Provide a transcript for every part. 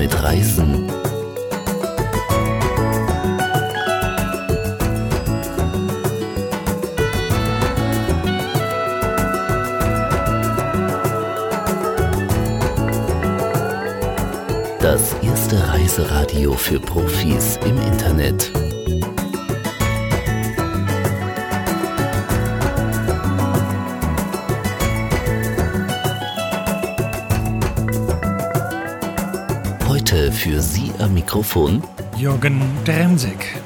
mit Reisen? Das erste Reiseradio für Profis im Internet. Für Sie am Mikrofon Jürgen Dremsek.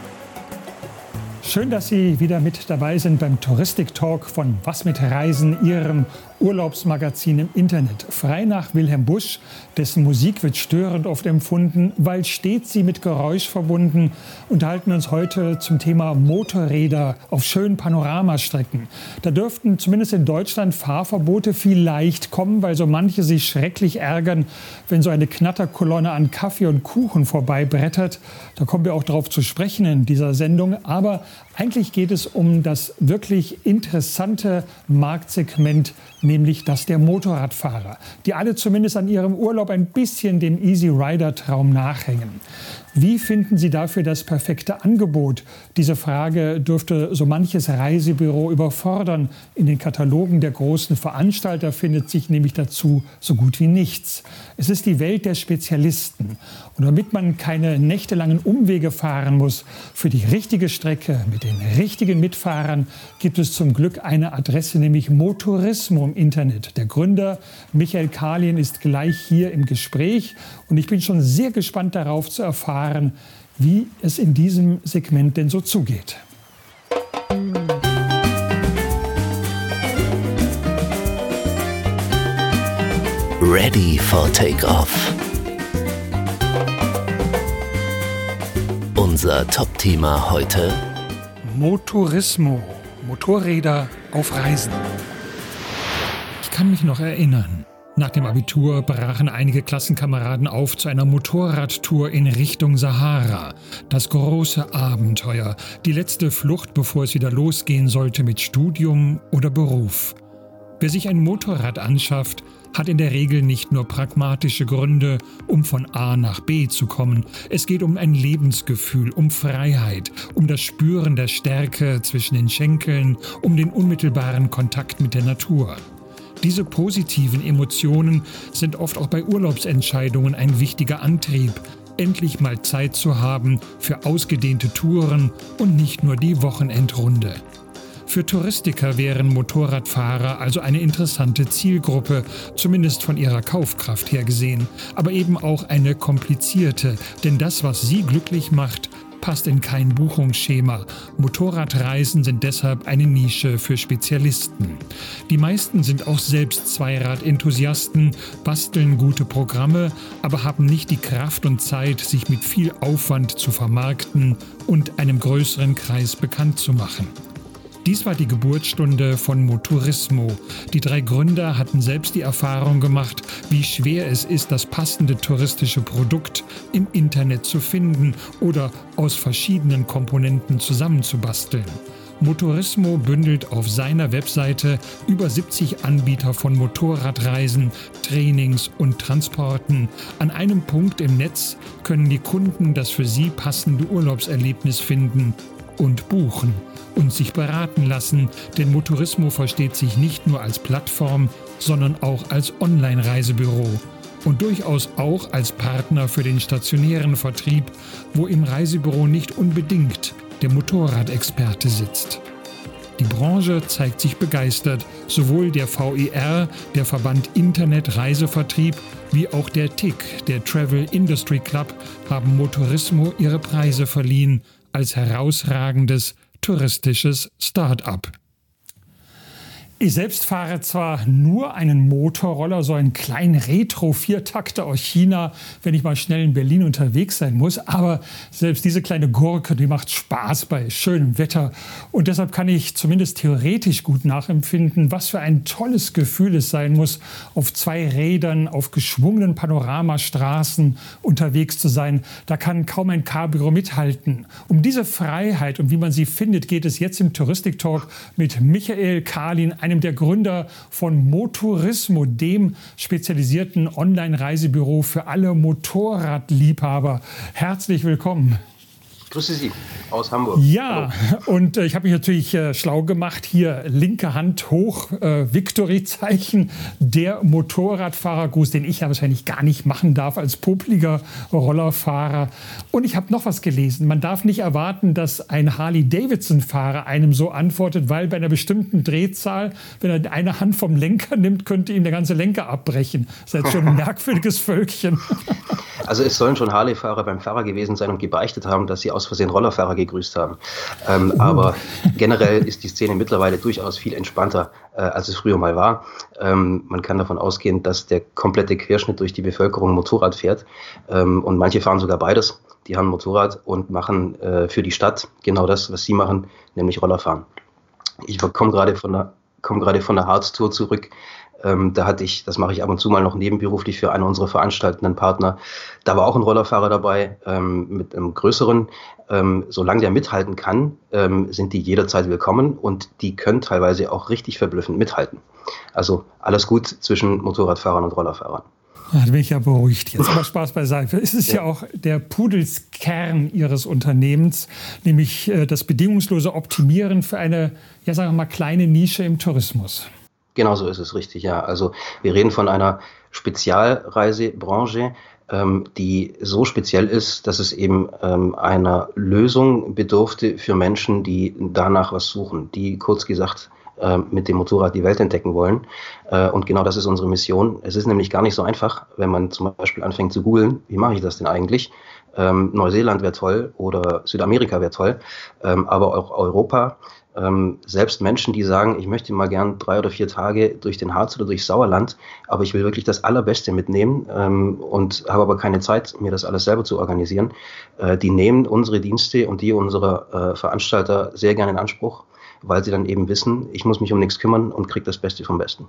Schön, dass Sie wieder mit dabei sind beim Touristik-Talk von Was mit Reisen, Ihrem Urlaubsmagazin im Internet. Frei nach Wilhelm Busch, dessen Musik wird störend oft empfunden, weil stets sie mit Geräusch verbunden, unterhalten uns heute zum Thema Motorräder auf schönen Panoramastrecken. Da dürften zumindest in Deutschland Fahrverbote vielleicht kommen, weil so manche sich schrecklich ärgern, wenn so eine Knatterkolonne an Kaffee und Kuchen vorbeibrettert. Da kommen wir auch darauf zu sprechen in dieser Sendung. Aber eigentlich geht es um das wirklich interessante Marktsegment, nämlich das der Motorradfahrer, die alle zumindest an ihrem Urlaub ein bisschen dem Easy Rider Traum nachhängen. Wie finden Sie dafür das perfekte Angebot? Diese Frage dürfte so manches Reisebüro überfordern. In den Katalogen der großen Veranstalter findet sich nämlich dazu so gut wie nichts. Es ist die Welt der Spezialisten. Und damit man keine nächtelangen Umwege fahren muss für die richtige Strecke mit den richtigen Mitfahrern, gibt es zum Glück eine Adresse, nämlich Motorismo im Internet. Der Gründer Michael Kalien ist gleich hier im Gespräch und ich bin schon sehr gespannt darauf zu erfahren, wie es in diesem Segment denn so zugeht. Ready for Takeoff. Unser Top-Thema heute Motorismo, Motorräder auf Reisen. Ich kann mich noch erinnern. Nach dem Abitur brachen einige Klassenkameraden auf zu einer Motorradtour in Richtung Sahara. Das große Abenteuer, die letzte Flucht, bevor es wieder losgehen sollte mit Studium oder Beruf. Wer sich ein Motorrad anschafft, hat in der Regel nicht nur pragmatische Gründe, um von A nach B zu kommen. Es geht um ein Lebensgefühl, um Freiheit, um das Spüren der Stärke zwischen den Schenkeln, um den unmittelbaren Kontakt mit der Natur. Diese positiven Emotionen sind oft auch bei Urlaubsentscheidungen ein wichtiger Antrieb, endlich mal Zeit zu haben für ausgedehnte Touren und nicht nur die Wochenendrunde. Für Touristiker wären Motorradfahrer also eine interessante Zielgruppe, zumindest von ihrer Kaufkraft her gesehen, aber eben auch eine komplizierte, denn das, was sie glücklich macht, passt in kein Buchungsschema. Motorradreisen sind deshalb eine Nische für Spezialisten. Die meisten sind auch selbst Zweirad-Enthusiasten, basteln gute Programme, aber haben nicht die Kraft und Zeit, sich mit viel Aufwand zu vermarkten und einem größeren Kreis bekannt zu machen. Dies war die Geburtsstunde von Motorismo. Die drei Gründer hatten selbst die Erfahrung gemacht, wie schwer es ist, das passende touristische Produkt im Internet zu finden oder aus verschiedenen Komponenten zusammenzubasteln. Motorismo bündelt auf seiner Webseite über 70 Anbieter von Motorradreisen, Trainings und Transporten. An einem Punkt im Netz können die Kunden das für sie passende Urlaubserlebnis finden und buchen und sich beraten lassen, denn Motorismo versteht sich nicht nur als Plattform, sondern auch als Online-Reisebüro und durchaus auch als Partner für den stationären Vertrieb, wo im Reisebüro nicht unbedingt der Motorradexperte sitzt. Die Branche zeigt sich begeistert. Sowohl der VIR, der Verband Internet Reisevertrieb, wie auch der TIC, der Travel Industry Club, haben Motorismo ihre Preise verliehen als herausragendes touristisches Start-up. Ich selbst fahre zwar nur einen Motorroller, so einen kleinen Retro-Viertakter aus China, wenn ich mal schnell in Berlin unterwegs sein muss, aber selbst diese kleine Gurke, die macht Spaß bei schönem Wetter. Und deshalb kann ich zumindest theoretisch gut nachempfinden, was für ein tolles Gefühl es sein muss, auf zwei Rädern, auf geschwungenen Panoramastraßen unterwegs zu sein. Da kann kaum ein Cabrio mithalten. Um diese Freiheit und wie man sie findet, geht es jetzt im Touristik-Talk mit Michael Kalin, einem einem der Gründer von Motorismo, dem spezialisierten Online-Reisebüro für alle Motorradliebhaber. Herzlich willkommen. Grüße Sie aus Hamburg. Ja, Hallo. und äh, ich habe mich natürlich äh, schlau gemacht. Hier linke Hand hoch, äh, Victory-Zeichen, der Motorradfahrergruß, den ich ja wahrscheinlich gar nicht machen darf als popliger Rollerfahrer. Und ich habe noch was gelesen. Man darf nicht erwarten, dass ein Harley-Davidson-Fahrer einem so antwortet, weil bei einer bestimmten Drehzahl, wenn er eine Hand vom Lenker nimmt, könnte ihm der ganze Lenker abbrechen. Das ist jetzt schon ein merkwürdiges Völkchen. Also es sollen schon Harley-Fahrer beim Fahrer gewesen sein und gebeichtet haben, dass sie aus Versehen Rollerfahrer gegrüßt haben. Ähm, uh. Aber generell ist die Szene mittlerweile durchaus viel entspannter, äh, als es früher mal war. Ähm, man kann davon ausgehen, dass der komplette Querschnitt durch die Bevölkerung Motorrad fährt. Ähm, und manche fahren sogar beides. Die haben Motorrad und machen äh, für die Stadt genau das, was sie machen, nämlich Rollerfahren. Ich komme gerade von der komme gerade von der Harz-Tour zurück. Ähm, da hatte ich, das mache ich ab und zu mal noch nebenberuflich für einen unserer veranstaltenden Partner. Da war auch ein Rollerfahrer dabei ähm, mit einem größeren. Ähm, solange der mithalten kann, ähm, sind die jederzeit willkommen und die können teilweise auch richtig verblüffend mithalten. Also alles gut zwischen Motorradfahrern und Rollerfahrern. Ja, da bin ich ja beruhigt jetzt. Aber Spaß beiseite. Es ist ja. ja auch der Pudelskern Ihres Unternehmens, nämlich äh, das bedingungslose Optimieren für eine, ja sagen wir mal, kleine Nische im Tourismus. Genau so ist es richtig, ja. Also wir reden von einer Spezialreisebranche, ähm, die so speziell ist, dass es eben ähm, einer Lösung bedurfte für Menschen, die danach was suchen, die kurz gesagt äh, mit dem Motorrad die Welt entdecken wollen. Äh, und genau das ist unsere Mission. Es ist nämlich gar nicht so einfach, wenn man zum Beispiel anfängt zu googeln, wie mache ich das denn eigentlich? Ähm, Neuseeland wäre toll oder Südamerika wäre toll, ähm, aber auch Europa ähm, selbst Menschen, die sagen, ich möchte mal gern drei oder vier Tage durch den Harz oder durch Sauerland, aber ich will wirklich das Allerbeste mitnehmen ähm, und habe aber keine Zeit, mir das alles selber zu organisieren, äh, die nehmen unsere Dienste und die unserer äh, Veranstalter sehr gerne in Anspruch, weil sie dann eben wissen, ich muss mich um nichts kümmern und kriege das Beste vom Besten.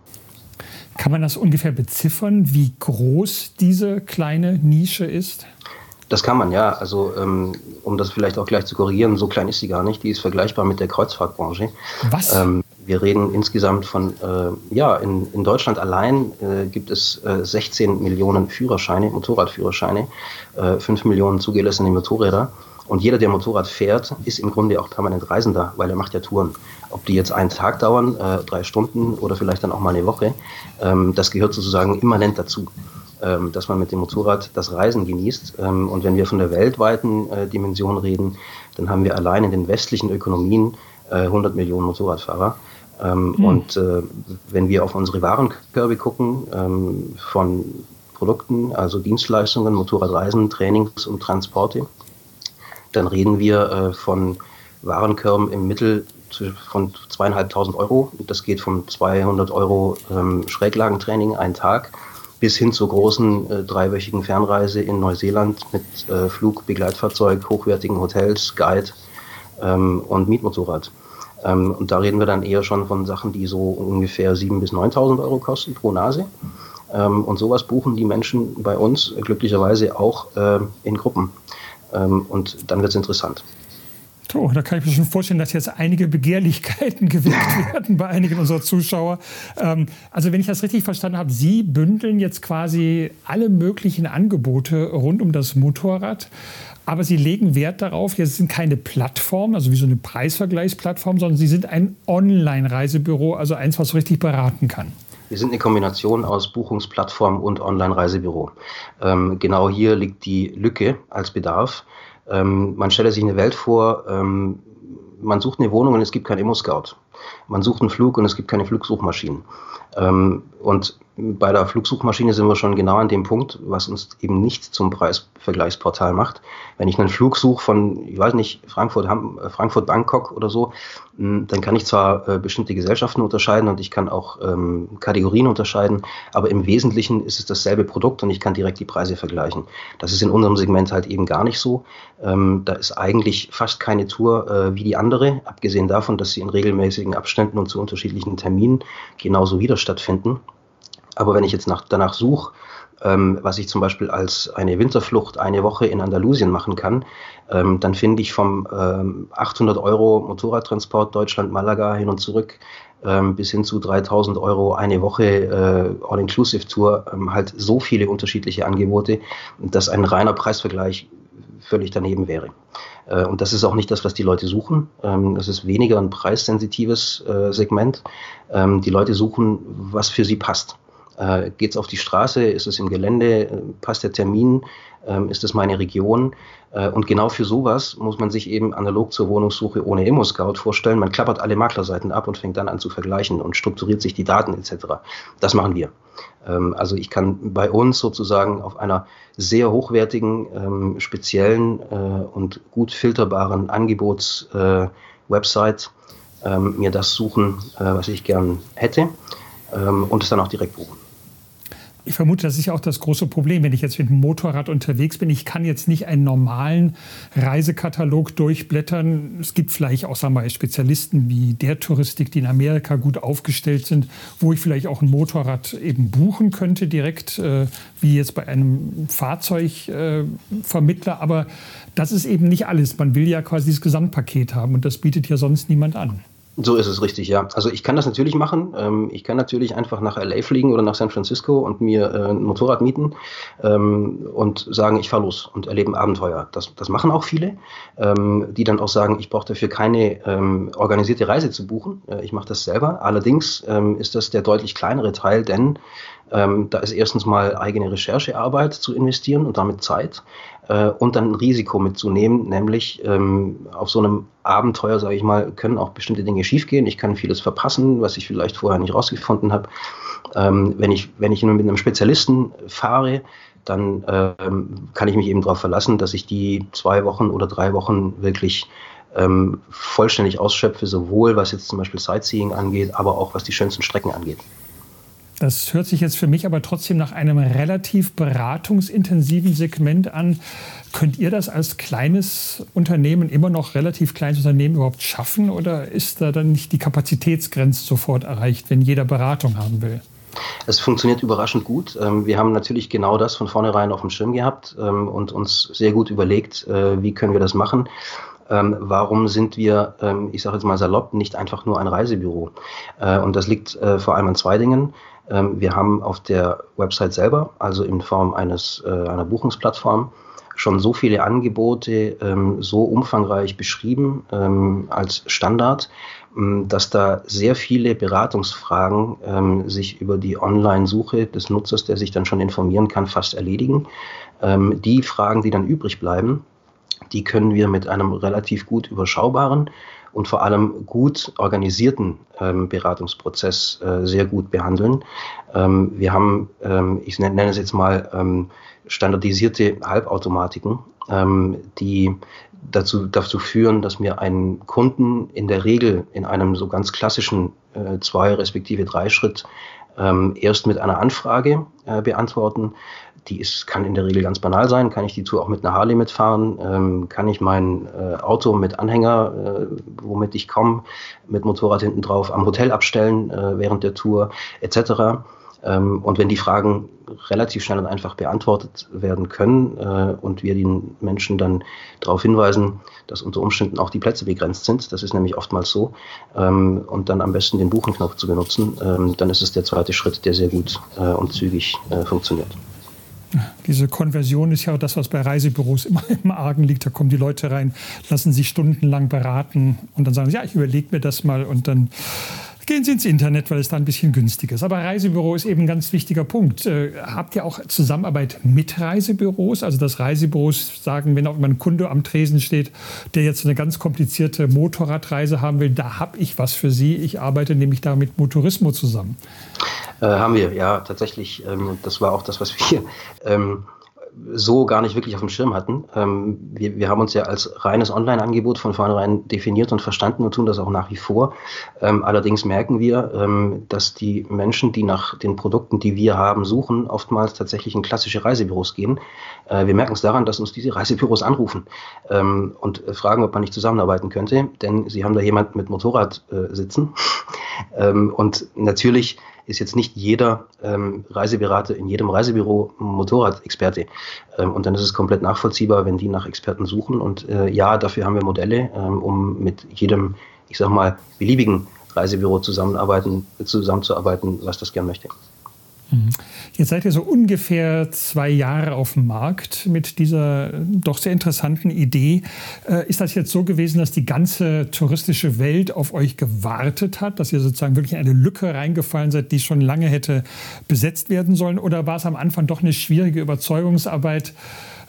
Kann man das ungefähr beziffern, wie groß diese kleine Nische ist? Das kann man, ja. Also, ähm, um das vielleicht auch gleich zu korrigieren, so klein ist sie gar nicht. Die ist vergleichbar mit der Kreuzfahrtbranche. Was? Ähm, wir reden insgesamt von, äh, ja, in, in Deutschland allein äh, gibt es äh, 16 Millionen Führerscheine, Motorradführerscheine, äh, 5 Millionen zugelassene Motorräder. Und jeder, der Motorrad fährt, ist im Grunde auch permanent Reisender, weil er macht ja Touren. Ob die jetzt einen Tag dauern, äh, drei Stunden oder vielleicht dann auch mal eine Woche, ähm, das gehört sozusagen immanent dazu dass man mit dem Motorrad das Reisen genießt. Ähm, und wenn wir von der weltweiten äh, Dimension reden, dann haben wir allein in den westlichen Ökonomien äh, 100 Millionen Motorradfahrer. Ähm, mhm. Und äh, wenn wir auf unsere Warenkörbe gucken, ähm, von Produkten, also Dienstleistungen, Motorradreisen, Trainings und Transporte, dann reden wir äh, von Warenkörben im Mittel von zweieinhalbtausend Euro. Das geht von 200 Euro ähm, Schräglagentraining einen Tag bis hin zur großen äh, dreiwöchigen Fernreise in Neuseeland mit äh, Flug, Begleitfahrzeug, hochwertigen Hotels, Guide ähm, und Mietmotorrad. Ähm, und da reden wir dann eher schon von Sachen, die so ungefähr 7.000 bis 9.000 Euro kosten pro Nase. Ähm, und sowas buchen die Menschen bei uns glücklicherweise auch äh, in Gruppen. Ähm, und dann wird es interessant. So, da kann ich mir schon vorstellen, dass jetzt einige Begehrlichkeiten geweckt werden bei einigen unserer Zuschauer. Ähm, also wenn ich das richtig verstanden habe, Sie bündeln jetzt quasi alle möglichen Angebote rund um das Motorrad. Aber Sie legen Wert darauf, jetzt sind keine Plattform, also wie so eine Preisvergleichsplattform, sondern Sie sind ein Online-Reisebüro, also eins, was richtig beraten kann. Wir sind eine Kombination aus Buchungsplattform und Online-Reisebüro. Ähm, genau hier liegt die Lücke als Bedarf. Ähm, man stelle sich eine Welt vor, ähm, man sucht eine Wohnung und es gibt kein Immo-Scout. Man sucht einen Flug und es gibt keine Flugsuchmaschinen. Ähm, und bei der Flugsuchmaschine sind wir schon genau an dem Punkt, was uns eben nicht zum Preisvergleichsportal macht. Wenn ich einen Flug suche von, ich weiß nicht, Frankfurt, äh, Frankfurt, Bangkok oder so, hm, dann kann ich zwar äh, bestimmte Gesellschaften unterscheiden und ich kann auch ähm, Kategorien unterscheiden, aber im Wesentlichen ist es dasselbe Produkt und ich kann direkt die Preise vergleichen. Das ist in unserem Segment halt eben gar nicht so. Ähm, da ist eigentlich fast keine Tour äh, wie die andere, abgesehen davon, dass sie in regelmäßigen Abständen und zu unterschiedlichen Terminen genauso wieder stattfinden. Aber wenn ich jetzt nach, danach suche, ähm, was ich zum Beispiel als eine Winterflucht eine Woche in Andalusien machen kann, ähm, dann finde ich vom ähm, 800 Euro Motorradtransport Deutschland-Malaga hin und zurück ähm, bis hin zu 3000 Euro eine Woche äh, All-Inclusive-Tour ähm, halt so viele unterschiedliche Angebote, dass ein reiner Preisvergleich völlig daneben wäre. Äh, und das ist auch nicht das, was die Leute suchen. Ähm, das ist weniger ein preissensitives äh, Segment. Ähm, die Leute suchen, was für sie passt. Äh, Geht es auf die Straße? Ist es im Gelände? Passt der Termin? Ähm, ist das meine Region? Und genau für sowas muss man sich eben analog zur Wohnungssuche ohne Immo-Scout vorstellen. Man klappert alle Maklerseiten ab und fängt dann an zu vergleichen und strukturiert sich die Daten etc. Das machen wir. Ähm, also ich kann bei uns sozusagen auf einer sehr hochwertigen, ähm, speziellen äh, und gut filterbaren Angebots-Website äh, mir das suchen, was ich gern hätte und es dann auch direkt buchen. Ich vermute, das ist ja auch das große Problem, wenn ich jetzt mit dem Motorrad unterwegs bin. Ich kann jetzt nicht einen normalen Reisekatalog durchblättern. Es gibt vielleicht auch, sagen wir mal, Spezialisten wie der Touristik, die in Amerika gut aufgestellt sind, wo ich vielleicht auch ein Motorrad eben buchen könnte, direkt, äh, wie jetzt bei einem Fahrzeugvermittler. Äh, Aber das ist eben nicht alles. Man will ja quasi das Gesamtpaket haben und das bietet ja sonst niemand an. So ist es richtig, ja. Also ich kann das natürlich machen. Ähm, ich kann natürlich einfach nach LA fliegen oder nach San Francisco und mir äh, ein Motorrad mieten ähm, und sagen, ich fahre los und erlebe ein Abenteuer. Das, das machen auch viele, ähm, die dann auch sagen, ich brauche dafür keine organisierte Reise zu buchen. Äh, ich mache das selber. Allerdings ist das der deutlich kleinere Teil, denn ähm, da ist erstens mal eigene Recherchearbeit zu investieren und damit Zeit äh, und dann ein Risiko mitzunehmen, nämlich ähm, auf so einem Abenteuer, sage ich mal, können auch bestimmte Dinge schiefgehen. Ich kann vieles verpassen, was ich vielleicht vorher nicht rausgefunden habe. Ähm, wenn, ich, wenn ich mit einem Spezialisten fahre, dann ähm, kann ich mich eben darauf verlassen, dass ich die zwei Wochen oder drei Wochen wirklich ähm, vollständig ausschöpfe, sowohl was jetzt zum Beispiel Sightseeing angeht, aber auch was die schönsten Strecken angeht. Das hört sich jetzt für mich aber trotzdem nach einem relativ beratungsintensiven Segment an. Könnt ihr das als kleines Unternehmen, immer noch relativ kleines Unternehmen überhaupt schaffen oder ist da dann nicht die Kapazitätsgrenze sofort erreicht, wenn jeder Beratung haben will? Es funktioniert überraschend gut. Ähm, wir haben natürlich genau das von vornherein auf dem Schirm gehabt ähm, und uns sehr gut überlegt, äh, wie können wir das machen. Ähm, warum sind wir, ich sage jetzt mal salopp, nicht einfach nur ein Reisebüro? Äh, und das liegt äh, vor allem an zwei Dingen. Ähm, wir haben auf der Website selber, also in Form eines, äh, einer Buchungsplattform, schon so viele Angebote ähm, so umfangreich beschrieben ähm, als Standard, dass da sehr viele Beratungsfragen sich über die Online-Suche des Nutzers, der sich dann schon informieren kann, fast erledigen. die Fragen, die dann übrig bleiben, die können wir mit einem relativ gut überschaubaren und vor allem gut organisierten ähm, Beratungsprozess äh, sehr gut behandeln. Ähm, wir haben, ähm, ich nenne, nenne, es jetzt mal, ähm, standardisierte Halbautomatiken, ähm, die dazu, dazu führen, dass wir einen Kunden in der Regel in einem so ganz klassischen äh, zwei respektive drei Schritt ähm, erst mit einer Anfrage äh, beantworten, die ist, kann in der Regel ganz banal sein. Kann ich die Tour auch mit einer Harley mitfahren? Ähm, kann ich mein äh, Auto mit Anhänger, äh, womit ich komme, mit Motorrad hinten drauf am Hotel abstellen äh, während der Tour etc. Ähm, und wenn die Fragen relativ schnell und einfach beantwortet werden können äh, und wir den Menschen dann darauf hinweisen, dass unter Umständen auch die Plätze begrenzt sind, das ist nämlich oftmals so, ähm, und dann am besten den Buchenknopf zu benutzen, ähm, dann ist es der zweite Schritt, der sehr gut äh, und zügig äh, funktioniert. Diese Konversion ist ja das, was bei Reisebüros immer im Argen liegt. Da kommen die Leute rein, lassen sich stundenlang beraten und dann sagen sie, ja, ich überlege mir das mal und dann gehen Sie ins Internet, weil es da ein bisschen günstiger ist. Aber Reisebüro ist eben ein ganz wichtiger Punkt. Äh, habt ihr auch Zusammenarbeit mit Reisebüros? Also dass Reisebüros sagen, wenn auch immer ein Kunde am Tresen steht, der jetzt eine ganz komplizierte Motorradreise haben will, da habe ich was für Sie. Ich arbeite nämlich da mit Motorismo zusammen. Äh, haben wir, ja, tatsächlich. Ähm, das war auch das, was wir ähm, so gar nicht wirklich auf dem Schirm hatten. Ähm, wir, wir haben uns ja als reines Online-Angebot von vornherein definiert und verstanden und tun das auch nach wie vor. Ähm, allerdings merken wir, ähm, dass die Menschen, die nach den Produkten, die wir haben, suchen, oftmals tatsächlich in klassische Reisebüros gehen. Äh, wir merken es daran, dass uns diese Reisebüros anrufen ähm, und fragen, ob man nicht zusammenarbeiten könnte, denn sie haben da jemand mit Motorrad äh, sitzen. Ähm, und natürlich ist jetzt nicht jeder ähm, Reiseberater in jedem Reisebüro Motorradexperte. Ähm, und dann ist es komplett nachvollziehbar, wenn die nach Experten suchen. Und äh, ja, dafür haben wir Modelle, ähm, um mit jedem, ich sag mal, beliebigen Reisebüro zusammenarbeiten, zusammenzuarbeiten, was das gern möchte. Mhm. Jetzt seid ihr so ungefähr zwei Jahre auf dem Markt mit dieser doch sehr interessanten Idee. Äh, ist das jetzt so gewesen, dass die ganze touristische Welt auf euch gewartet hat, dass ihr sozusagen wirklich in eine Lücke reingefallen seid, die schon lange hätte besetzt werden sollen? Oder war es am Anfang doch eine schwierige Überzeugungsarbeit?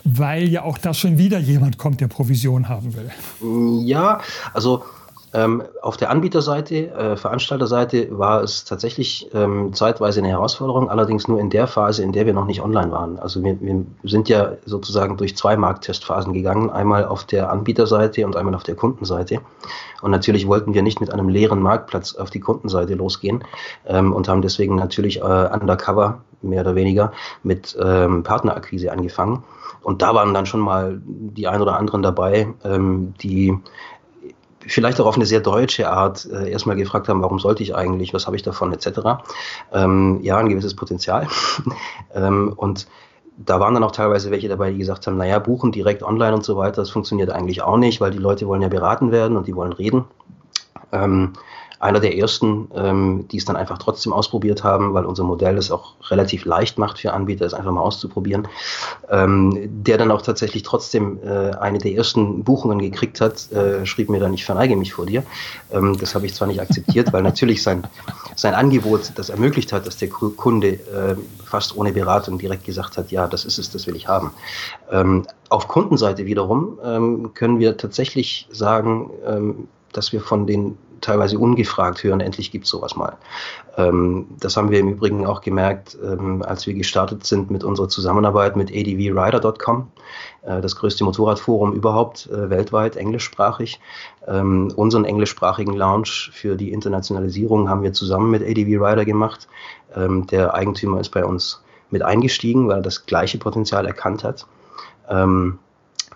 weil ja auch da schon wieder jemand kommt, der Provision haben will. Ja, also ähm, auf der Anbieterseite, äh, Veranstalterseite war es tatsächlich ähm, zeitweise eine Herausforderung, allerdings nur in der Phase, in der wir noch nicht online waren. Also wir, wir sind ja sozusagen durch zwei Markttestphasen gegangen, einmal auf der Anbieterseite und einmal auf der Kundenseite. Und natürlich wollten wir nicht mit einem leeren Marktplatz auf die Kundenseite losgehen ähm, und haben deswegen natürlich äh, undercover, mehr oder weniger, mit ähm, Partnerakquise angefangen. Und da waren dann schon mal die ein oder anderen dabei, ähm, die vielleicht auch auf eine sehr deutsche Art äh, erstmal gefragt haben, warum sollte ich eigentlich, was habe ich davon, etc. Ähm, ja, ein gewisses Potenzial. ähm, und da waren dann auch teilweise welche dabei, die gesagt haben, naja, buchen direkt online und so weiter, das funktioniert eigentlich auch nicht, weil die Leute wollen ja beraten werden und die wollen reden. Ähm, einer der ersten, ähm, die es dann einfach trotzdem ausprobiert haben, weil unser Modell es auch relativ leicht macht für Anbieter, es einfach mal auszuprobieren, ähm, der dann auch tatsächlich trotzdem äh, eine der ersten Buchungen gekriegt hat, äh, schrieb mir dann, ich verneige mich vor dir. Ähm, das habe ich zwar nicht akzeptiert, weil natürlich sein, sein Angebot das ermöglicht hat, dass der Kunde äh, fast ohne Beratung direkt gesagt hat, ja, das ist es, das will ich haben. Ähm, auf Kundenseite wiederum ähm, können wir tatsächlich sagen, ähm, dass wir von den teilweise ungefragt hören, endlich gibt es sowas mal. Ähm, das haben wir im Übrigen auch gemerkt, ähm, als wir gestartet sind mit unserer Zusammenarbeit mit advrider.com, äh, das größte Motorradforum überhaupt äh, weltweit, englischsprachig. Ähm, unseren englischsprachigen Launch für die Internationalisierung haben wir zusammen mit ADV Rider gemacht. Ähm, der Eigentümer ist bei uns mit eingestiegen, weil er das gleiche Potenzial erkannt hat. Ähm,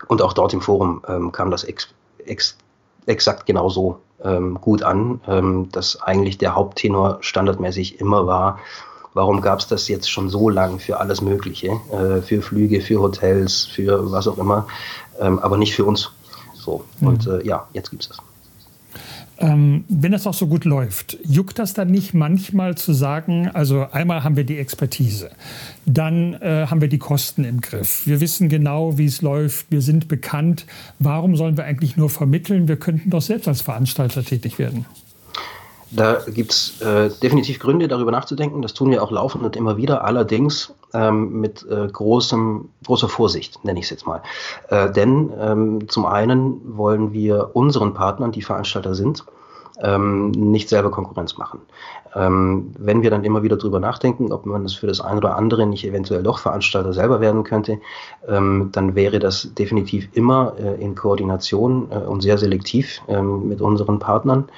und auch dort im Forum ähm, kam das ex, ex, exakt genauso ähm, gut an, ähm, dass eigentlich der Haupttenor standardmäßig immer war, warum gab es das jetzt schon so lang für alles Mögliche, äh, für Flüge, für Hotels, für was auch immer, ähm, aber nicht für uns. So, mhm. und äh, ja, jetzt gibt es das. Ähm, wenn das auch so gut läuft, juckt das dann nicht manchmal zu sagen, also einmal haben wir die Expertise, dann äh, haben wir die Kosten im Griff, wir wissen genau, wie es läuft, wir sind bekannt, warum sollen wir eigentlich nur vermitteln, wir könnten doch selbst als Veranstalter tätig werden. Da gibt es äh, definitiv Gründe, darüber nachzudenken. Das tun wir auch laufend und immer wieder, allerdings ähm, mit äh, großem, großer Vorsicht, nenne ich es jetzt mal. Äh, denn ähm, zum einen wollen wir unseren Partnern, die Veranstalter sind, ähm, nicht selber Konkurrenz machen. Ähm, wenn wir dann immer wieder darüber nachdenken, ob man das für das eine oder andere nicht eventuell doch Veranstalter selber werden könnte, ähm, dann wäre das definitiv immer äh, in Koordination äh, und sehr selektiv ähm, mit unseren Partnern.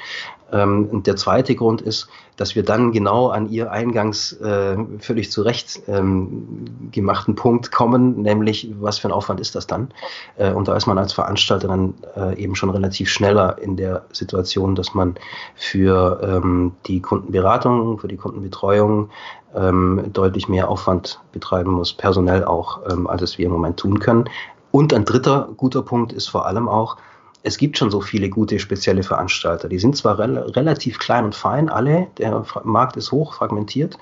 Ähm, und der zweite Grund ist, dass wir dann genau an Ihr eingangs äh, völlig zu Recht ähm, gemachten Punkt kommen, nämlich was für ein Aufwand ist das dann? Äh, und da ist man als Veranstalter dann äh, eben schon relativ schneller in der Situation, dass man für ähm, die Kundenberatung, für die Kundenbetreuung ähm, deutlich mehr Aufwand betreiben muss, personell auch, ähm, als es wir im Moment tun können. Und ein dritter guter Punkt ist vor allem auch, es gibt schon so viele gute spezielle Veranstalter. Die sind zwar rel relativ klein und fein, alle, der Markt ist hoch, fragmentiert,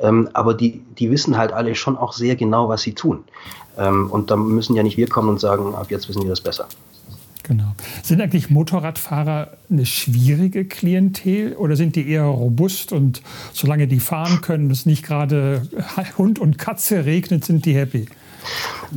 ähm, aber die, die wissen halt alle schon auch sehr genau, was sie tun. Ähm, und da müssen ja nicht wir kommen und sagen, ab jetzt wissen wir das besser. Genau. Sind eigentlich Motorradfahrer eine schwierige Klientel oder sind die eher robust und solange die fahren können, es nicht gerade Hund und Katze regnet, sind die happy?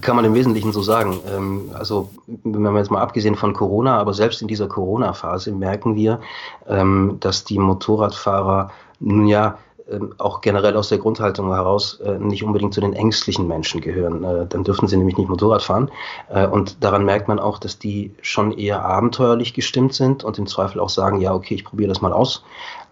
Kann man im Wesentlichen so sagen. Ähm, also, wenn man jetzt mal abgesehen von Corona, aber selbst in dieser Corona-Phase merken wir, ähm, dass die Motorradfahrer nun ja ähm, auch generell aus der Grundhaltung heraus äh, nicht unbedingt zu den ängstlichen Menschen gehören. Äh, dann dürfen sie nämlich nicht Motorrad fahren. Äh, und daran merkt man auch, dass die schon eher abenteuerlich gestimmt sind und im Zweifel auch sagen, ja, okay, ich probiere das mal aus.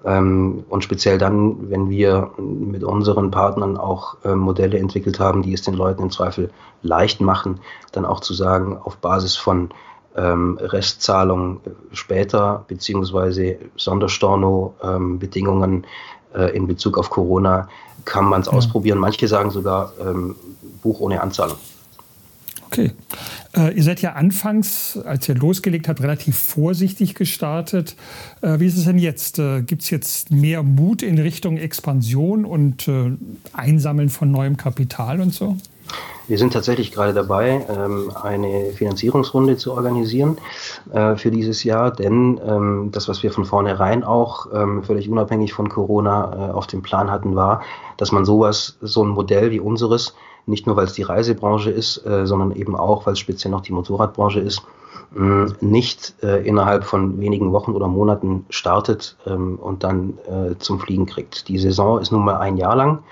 Ähm, und speziell dann, wenn wir mit unseren Partnern auch Modelle entwickelt haben, die es den Leuten im Zweifel leicht machen, dann auch zu sagen, auf Basis von ähm, Restzahlung später beziehungsweise Sonderstorno-Bedingungen äh, in Bezug auf Corona kann man es ja. ausprobieren. Manche sagen sogar ähm, Buch ohne Anzahlung. Okay. Äh, ihr seid ja anfangs, als ihr losgelegt habt, relativ vorsichtig gestartet. Äh, wie ist es denn jetzt? Äh, Gibt es jetzt mehr Mut in Richtung Expansion und Einsammeln von neuem Kapital und so? Wir sind tatsächlich gerade dabei, ähm, eine Finanzierungsrunde zu organisieren für dieses Jahr, denn ähm, das, was wir von vornherein auch ähm, völlig unabhängig von Corona auf dem Plan hatten, war, dass man sowas, so ein Modell wie unseres, nicht nur weil es die Reisebranche ist, äh, sondern eben auch, weil es speziell noch die Motorradbranche ist, nicht innerhalb von wenigen Wochen oder Monaten startet und dann zum Fliegen kriegt. Die Saison ist nun mal ein Jahr lang.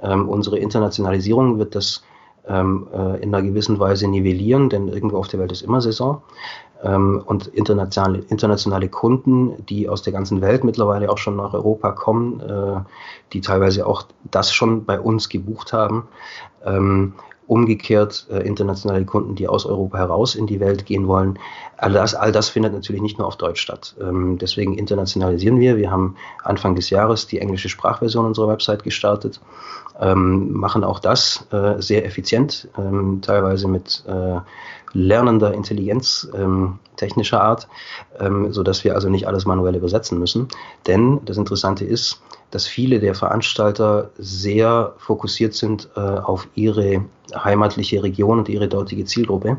unsere Internationalisierung wird das ähm, äh, in einer gewissen Weise nivellieren, denn irgendwo auf der Welt ist immer Saison. Ähm, und internationale, internationale Kunden, die aus der ganzen Welt mittlerweile auch schon nach Europa kommen, äh, die teilweise auch das schon bei uns gebucht haben. Ähm, umgekehrt äh, internationale Kunden, die aus Europa heraus in die Welt gehen wollen. All das, all das findet natürlich nicht nur auf Deutsch statt. Ähm, deswegen internationalisieren wir. Wir haben Anfang des Jahres die englische Sprachversion unserer Website gestartet machen auch das äh, sehr effizient, teilweise mit lernender Intelligenz ähm, technischer Art, ähm, so dass wir also nicht alles manuell übersetzen müssen. Denn das Interessante ist, dass viele der Veranstalter sehr fokussiert sind äh, auf ihre heimatliche Region und ihre dortige Zielgruppe.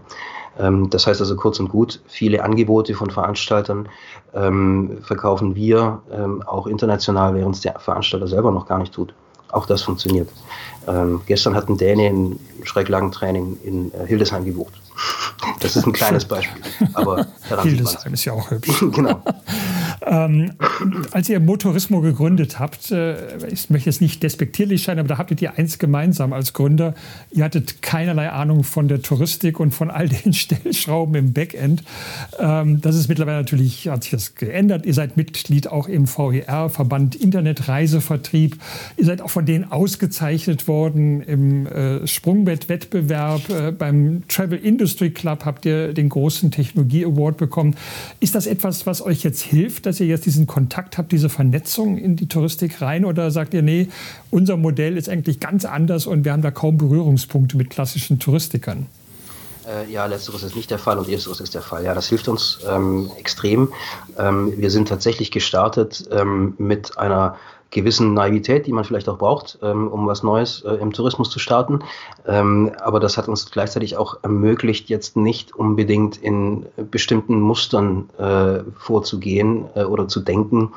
Ähm, das heißt also kurz und gut, viele Angebote von Veranstaltern ähm, verkaufen wir ähm, auch international, während es der Veranstalter selber noch gar nicht tut. Auch das funktioniert. Ähm, gestern hat ein Däne ein Schräglagentraining in äh, Hildesheim gebucht. Das ist ein kleines Beispiel. Aber Hildesheim ist ja auch hübsch. genau. Ähm, als ihr Motorismo gegründet habt, äh, ich möchte jetzt nicht despektierlich sein, aber da hattet ihr eins gemeinsam als Gründer. Ihr hattet keinerlei Ahnung von der Touristik und von all den Stellschrauben im Backend. Ähm, das ist mittlerweile natürlich, hat sich das geändert. Ihr seid Mitglied auch im VER, Verband Internetreisevertrieb. Ihr seid auch von denen ausgezeichnet worden im äh, Sprungbettwettbewerb. Äh, beim Travel Industry Club habt ihr den großen Technologie Award bekommen. Ist das etwas, was euch jetzt hilft, dass ihr jetzt diesen Kontakt habt, diese Vernetzung in die Touristik rein? Oder sagt ihr, nee, unser Modell ist eigentlich ganz anders und wir haben da kaum Berührungspunkte mit klassischen Touristikern? Äh, ja, letzteres ist nicht der Fall und ersteres ist der Fall. Ja, das hilft uns ähm, extrem. Ähm, wir sind tatsächlich gestartet ähm, mit einer gewissen Naivität, die man vielleicht auch braucht, ähm, um was Neues äh, im Tourismus zu starten. Ähm, aber das hat uns gleichzeitig auch ermöglicht, jetzt nicht unbedingt in bestimmten Mustern äh, vorzugehen äh, oder zu denken,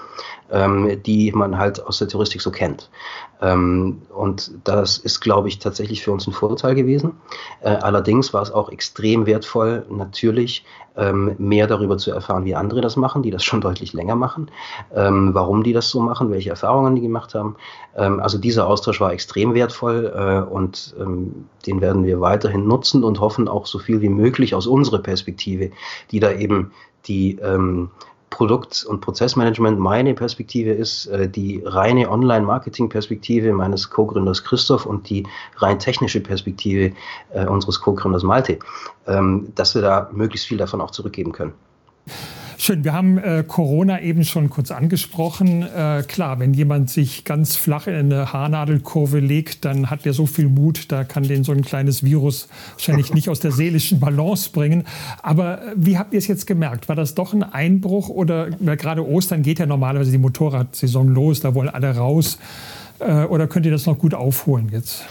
ähm, die man halt aus der Touristik so kennt. Ähm, und das ist, glaube ich, tatsächlich für uns ein Vorteil gewesen. Äh, allerdings war es auch extrem wertvoll, natürlich ähm, mehr darüber zu erfahren, wie andere das machen, die das schon deutlich länger machen, ähm, warum die das so machen, welche Erfahrungen die gemacht haben. Also dieser Austausch war extrem wertvoll äh, und den werden wir weiterhin nutzen und hoffen auch so viel wie möglich aus unserer Perspektive, die da eben die ähm, Produkt- und Prozessmanagement. Meine Perspektive ist äh, die reine Online-Marketing-Perspektive meines Co-Gründers Christoph und die rein technische Perspektive äh, unseres Co-Gründers Malte, ähm, dass wir da möglichst viel davon auch zurückgeben können. Schön, wir haben äh, Corona eben schon kurz angesprochen. Äh, klar, wenn jemand sich ganz flach in eine Haarnadelkurve legt, dann hat der so viel Mut, da kann den so ein kleines Virus wahrscheinlich nicht aus der seelischen Balance bringen. Aber äh, wie habt ihr es jetzt gemerkt? War das doch ein Einbruch oder gerade Ostern geht ja normalerweise die Motorradsaison los, da wollen alle raus. Äh, oder könnt ihr das noch gut aufholen jetzt?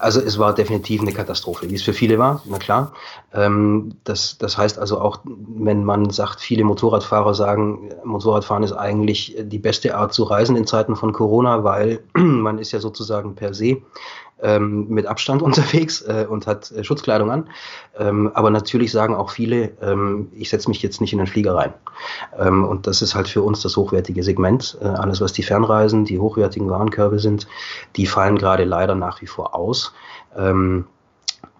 Also es war definitiv eine Katastrophe, wie es für viele war, na klar. Ähm, das, das heißt also auch, wenn man sagt, viele Motorradfahrer sagen, Motorradfahren ist eigentlich die beste Art zu reisen in Zeiten von Corona, weil man ist ja sozusagen per se ähm, mit Abstand unterwegs äh, und hat äh, Schutzkleidung an. Ähm, aber natürlich sagen auch viele, ähm, ich setze mich jetzt nicht in den Flieger rein. Ähm, und das ist halt für uns das hochwertige Segment. Äh, alles, was die Fernreisen, die hochwertigen Warenkörbe sind, die fallen gerade leider nach wie vor aus. Ähm,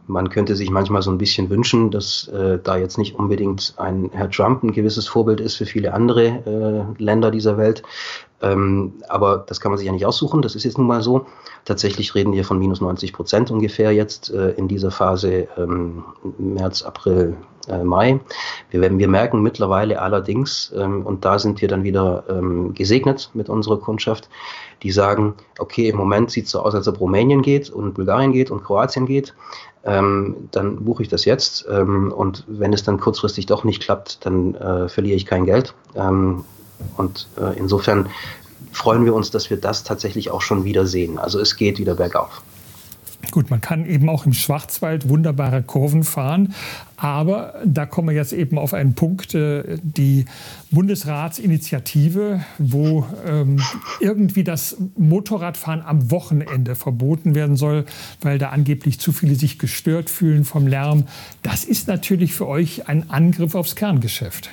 man könnte sich manchmal so ein bisschen wünschen, dass äh, da jetzt nicht unbedingt ein Herr Trump ein gewisses Vorbild ist für viele andere äh, Länder dieser Welt. Ähm, aber das kann man sich ja nicht aussuchen, das ist jetzt nun mal so. Tatsächlich reden wir von minus 90 Prozent ungefähr jetzt äh, in dieser Phase ähm, März, April, Mai. Wir, wir merken mittlerweile allerdings, ähm, und da sind wir dann wieder ähm, gesegnet mit unserer Kundschaft, die sagen, okay, im Moment sieht es so aus, als ob Rumänien geht und Bulgarien geht und Kroatien geht. Ähm, dann buche ich das jetzt ähm, und wenn es dann kurzfristig doch nicht klappt, dann äh, verliere ich kein Geld. Ähm, und äh, insofern freuen wir uns, dass wir das tatsächlich auch schon wieder sehen. Also es geht wieder bergauf. Gut, man kann eben auch im Schwarzwald wunderbare Kurven fahren, aber da kommen wir jetzt eben auf einen Punkt, äh, die Bundesratsinitiative, wo ähm, irgendwie das Motorradfahren am Wochenende verboten werden soll, weil da angeblich zu viele sich gestört fühlen vom Lärm. Das ist natürlich für euch ein Angriff aufs Kerngeschäft.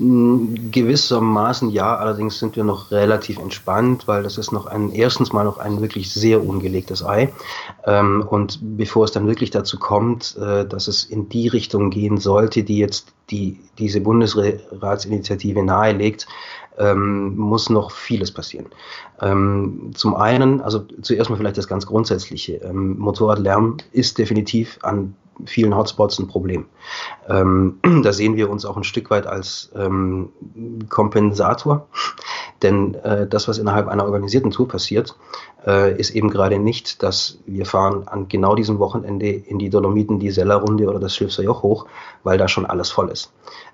Gewissermaßen ja, allerdings sind wir noch relativ entspannt, weil das ist noch ein, erstens mal noch ein wirklich sehr ungelegtes Ei. Ähm, und bevor es dann wirklich dazu kommt, äh, dass es in die Richtung gehen sollte, die jetzt die, diese Bundesratsinitiative nahelegt, ähm, muss noch vieles passieren. Ähm, zum einen, also zuerst mal vielleicht das ganz Grundsätzliche. Ähm, Motorradlärm ist definitiv an vielen Hotspots ein Problem. Ähm, da sehen wir uns auch ein Stück weit als ähm, Kompensator, denn äh, das, was innerhalb einer organisierten Tour passiert, äh, ist eben gerade nicht, dass wir fahren an genau diesem Wochenende in die Dolomiten die Sellerrunde oder das Schlifser Joch hoch, weil da schon alles voll ist.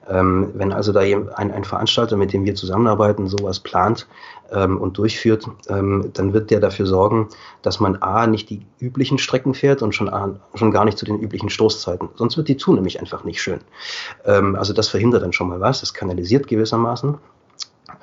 Ähm, wenn also da ein, ein Veranstalter, mit dem wir zusammenarbeiten, sowas plant, ähm, und durchführt, ähm, dann wird der dafür sorgen, dass man A, nicht die üblichen Strecken fährt und schon, A, schon gar nicht zu den üblichen Stoßzeiten. Sonst wird die Tour nämlich einfach nicht schön. Ähm, also das verhindert dann schon mal was, das kanalisiert gewissermaßen.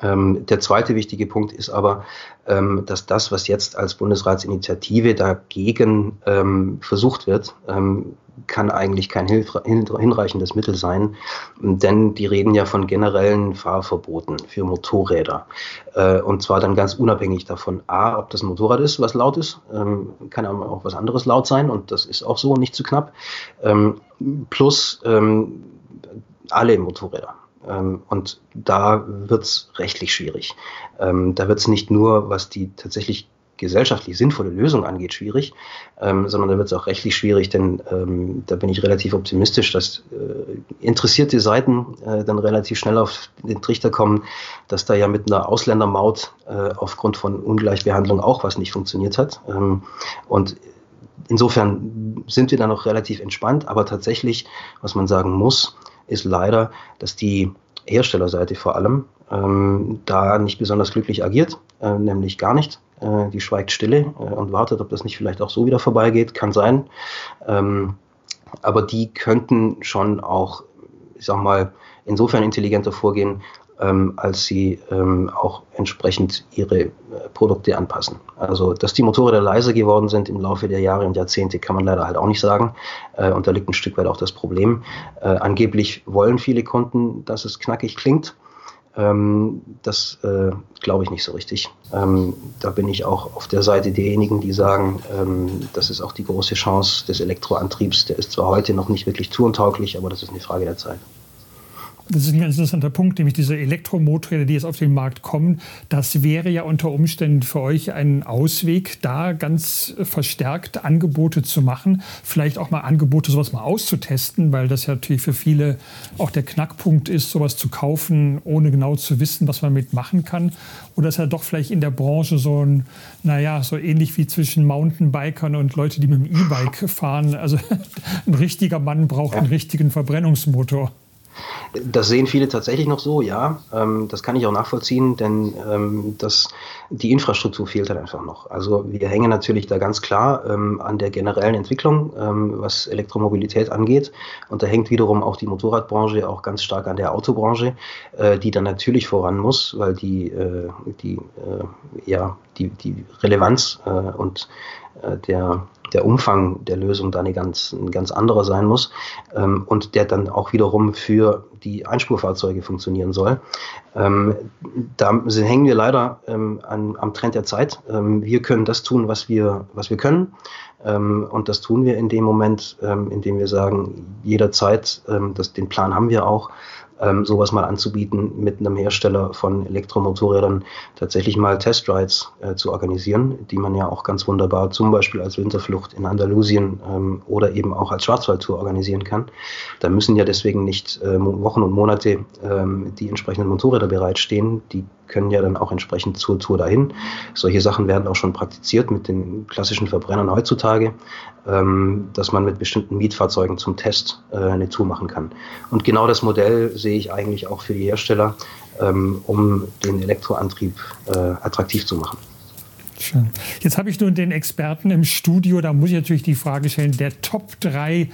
Ähm, der zweite wichtige Punkt ist aber, ähm, dass das, was jetzt als Bundesratsinitiative dagegen ähm, versucht wird, ähm, kann eigentlich kein hinreichendes Mittel sein, denn die reden ja von generellen Fahrverboten für Motorräder. Äh, und zwar dann ganz unabhängig davon, a, ob das ein Motorrad ist, was laut ist, ähm, kann aber auch was anderes laut sein und das ist auch so nicht zu knapp, ähm, plus alle Motorräder. Ähm, und da wird es rechtlich schwierig. Ähm, da wird es nicht nur, was die tatsächlich gesellschaftlich sinnvolle Lösung angeht, schwierig, ähm, sondern da wird es auch rechtlich schwierig, denn ähm, da bin ich relativ optimistisch, dass äh, interessierte Seiten äh, dann relativ schnell auf den Trichter kommen, dass da ja mit einer Ausländermaut äh, aufgrund von Ungleichbehandlung auch was nicht funktioniert hat. Ähm, und insofern sind wir da noch relativ entspannt, aber tatsächlich, was man sagen muss, ist leider, dass die Herstellerseite vor allem ähm, da nicht besonders glücklich agiert, äh, nämlich gar nicht. Äh, die schweigt stille äh, und wartet, ob das nicht vielleicht auch so wieder vorbeigeht, kann sein. Ähm, aber die könnten schon auch, ich sag mal, insofern intelligenter vorgehen, ähm, als sie ähm, auch entsprechend ihre äh, Produkte anpassen. Also, dass die Motorräder leiser geworden sind im Laufe der Jahre und Jahrzehnte, kann man leider halt auch nicht sagen. Äh, und da liegt ein Stück weit auch das Problem. Äh, angeblich wollen viele Kunden, dass es knackig klingt. Ähm, das äh, glaube ich nicht so richtig. Ähm, da bin ich auch auf der Seite derjenigen, die sagen, ähm, das ist auch die große Chance des Elektroantriebs. Der ist zwar heute noch nicht wirklich tourentauglich, aber das ist eine Frage der Zeit. Das ist ein ganz interessanter Punkt, nämlich diese Elektromotorräder, die jetzt auf den Markt kommen. Das wäre ja unter Umständen für euch ein Ausweg, da ganz verstärkt Angebote zu machen. Vielleicht auch mal Angebote, sowas mal auszutesten, weil das ja natürlich für viele auch der Knackpunkt ist, sowas zu kaufen, ohne genau zu wissen, was man mitmachen kann. Oder ist ja doch vielleicht in der Branche so ein, naja, so ähnlich wie zwischen Mountainbikern und Leute, die mit dem E-Bike fahren. Also ein richtiger Mann braucht einen richtigen Verbrennungsmotor. Das sehen viele tatsächlich noch so, ja. Ähm, das kann ich auch nachvollziehen, denn ähm, das, die Infrastruktur fehlt halt einfach noch. Also wir hängen natürlich da ganz klar ähm, an der generellen Entwicklung, ähm, was Elektromobilität angeht. Und da hängt wiederum auch die Motorradbranche auch ganz stark an der Autobranche, äh, die dann natürlich voran muss, weil die, äh, die, äh, ja, die, die Relevanz äh, und der der Umfang der Lösung da eine ganz, ein ganz anderer sein muss ähm, und der dann auch wiederum für die Einspurfahrzeuge funktionieren soll. Ähm, da hängen wir leider ähm, an, am Trend der Zeit. Ähm, wir können das tun, was wir, was wir können. Ähm, und das tun wir in dem Moment, ähm, in dem wir sagen, jederzeit, das, den Plan haben wir auch, ähm, sowas mal anzubieten, mit einem Hersteller von Elektromotorrädern tatsächlich mal Testrides äh, zu organisieren, die man ja auch ganz wunderbar zum Beispiel als Winterflucht in Andalusien ähm, oder eben auch als Schwarzwaldtour organisieren kann. Da müssen ja deswegen nicht äh, Wochen und Monate ähm, die entsprechenden Motorräder bereitstehen. Die können ja dann auch entsprechend zur Tour dahin. Solche Sachen werden auch schon praktiziert mit den klassischen Verbrennern heutzutage, ähm, dass man mit bestimmten Mietfahrzeugen zum Test äh, eine Tour machen kann. Und genau das Modell sehe ich eigentlich auch für die Hersteller, ähm, um den Elektroantrieb äh, attraktiv zu machen. Schön. Jetzt habe ich nun den Experten im Studio, da muss ich natürlich die Frage stellen, der Top 3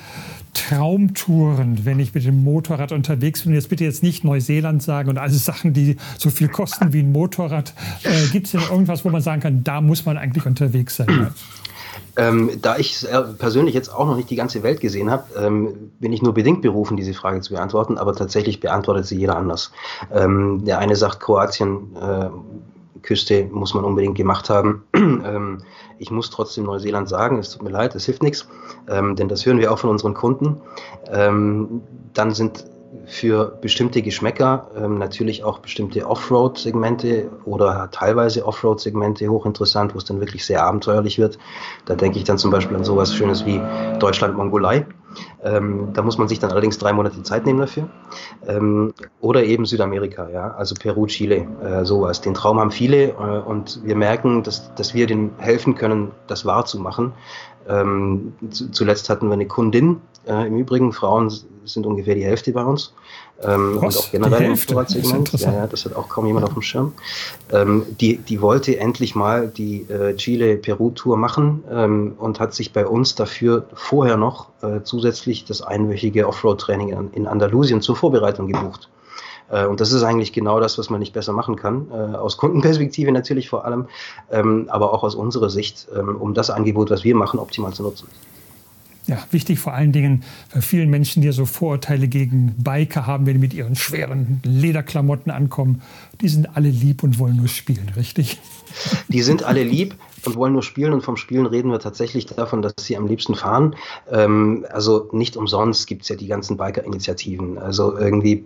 Traumtouren, wenn ich mit dem Motorrad unterwegs bin. Jetzt bitte jetzt nicht Neuseeland sagen und alles Sachen, die so viel kosten wie ein Motorrad. Äh, Gibt es denn irgendwas, wo man sagen kann, da muss man eigentlich unterwegs sein? Ähm, da ich persönlich jetzt auch noch nicht die ganze Welt gesehen habe, ähm, bin ich nur bedingt berufen, diese Frage zu beantworten, aber tatsächlich beantwortet sie jeder anders. Ähm, der eine sagt, Kroatien äh, Küste muss man unbedingt gemacht haben. ähm, ich muss trotzdem Neuseeland sagen, es tut mir leid, es hilft nichts, ähm, denn das hören wir auch von unseren Kunden. Ähm, dann sind für bestimmte Geschmäcker ähm, natürlich auch bestimmte Offroad-Segmente oder teilweise Offroad-Segmente hochinteressant, wo es dann wirklich sehr abenteuerlich wird. Da denke ich dann zum Beispiel an sowas Schönes wie Deutschland-Mongolei. Ähm, da muss man sich dann allerdings drei Monate Zeit nehmen dafür. Ähm, oder eben Südamerika, ja, also Peru, Chile, äh, sowas. Den Traum haben viele äh, und wir merken, dass, dass wir denen helfen können, das wahrzumachen. Ähm, zuletzt hatten wir eine Kundin, äh, im Übrigen, Frauen sind ungefähr die Hälfte bei uns. Ähm, und auch generell im Motorradsegment. Ja, ja, das hat auch kaum jemand auf dem Schirm. Ähm, die, die wollte endlich mal die äh, Chile-Peru-Tour machen ähm, und hat sich bei uns dafür vorher noch äh, zusätzlich das einwöchige Offroad-Training in, in Andalusien zur Vorbereitung gebucht. Äh, und das ist eigentlich genau das, was man nicht besser machen kann. Äh, aus Kundenperspektive natürlich vor allem, ähm, aber auch aus unserer Sicht, ähm, um das Angebot, was wir machen, optimal zu nutzen. Ja, wichtig vor allen Dingen bei vielen Menschen, die ja so Vorurteile gegen Biker haben, wenn die mit ihren schweren Lederklamotten ankommen. Die sind alle lieb und wollen nur spielen, richtig? Die sind alle lieb und wollen nur spielen und vom Spielen reden wir tatsächlich davon, dass sie am liebsten fahren. Ähm, also nicht umsonst gibt es ja die ganzen Biker-Initiativen. Also irgendwie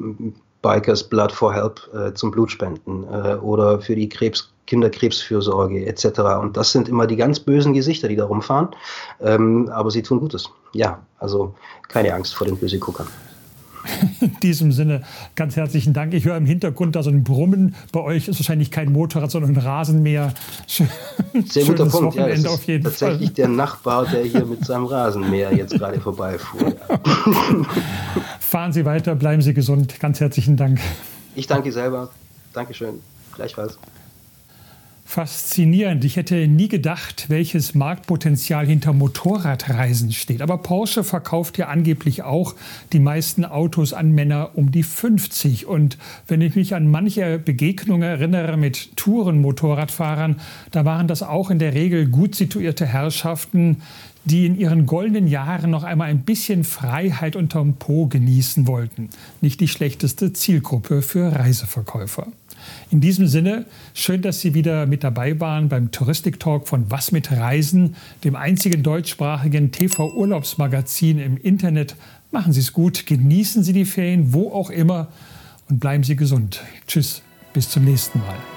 Bikers Blood for Help äh, zum Blutspenden äh, oder für die Krebs Kinderkrebsfürsorge etc. Und das sind immer die ganz bösen Gesichter, die da rumfahren. Ähm, aber sie tun Gutes. Ja, also keine Angst vor den bösen Guckern. In diesem Sinne ganz herzlichen Dank. Ich höre im Hintergrund da so ein Brummen. Bei euch ist wahrscheinlich kein Motorrad, sondern ein Rasenmäher. Sehr guter Punkt. Ja, das ist auf jeden tatsächlich Fall. der Nachbar, der hier mit seinem Rasenmäher jetzt gerade vorbeifuhr. Ja. Fahren Sie weiter, bleiben Sie gesund. Ganz herzlichen Dank. Ich danke selber. Dankeschön. Gleichfalls. Faszinierend. Ich hätte nie gedacht, welches Marktpotenzial hinter Motorradreisen steht. Aber Porsche verkauft ja angeblich auch die meisten Autos an Männer um die 50. Und wenn ich mich an manche Begegnungen erinnere mit Touren-Motorradfahrern, da waren das auch in der Regel gut situierte Herrschaften, die in ihren goldenen Jahren noch einmal ein bisschen Freiheit unterm Po genießen wollten. Nicht die schlechteste Zielgruppe für Reiseverkäufer. In diesem Sinne, schön, dass Sie wieder mit dabei waren beim Touristik-Talk von Was mit Reisen, dem einzigen deutschsprachigen TV-Urlaubsmagazin im Internet. Machen Sie es gut, genießen Sie die Ferien, wo auch immer und bleiben Sie gesund. Tschüss, bis zum nächsten Mal.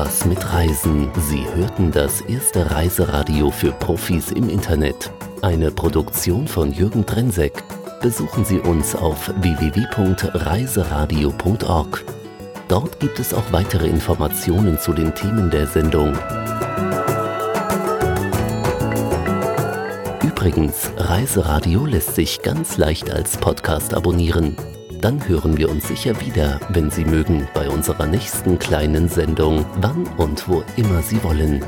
Was mit Reisen? Sie hörten das erste Reiseradio für Profis im Internet. Eine Produktion von Jürgen Trensek besuchen Sie uns auf www.reiseradio.org. Dort gibt es auch weitere Informationen zu den Themen der Sendung. Übrigens, Reiseradio lässt sich ganz leicht als Podcast abonnieren. Dann hören wir uns sicher wieder, wenn Sie mögen, bei unserer nächsten kleinen Sendung, wann und wo immer Sie wollen.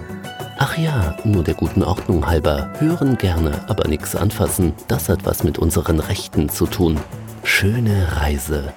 Ach ja, nur der guten Ordnung halber, hören gerne, aber nichts anfassen, das hat was mit unseren Rechten zu tun. Schöne Reise.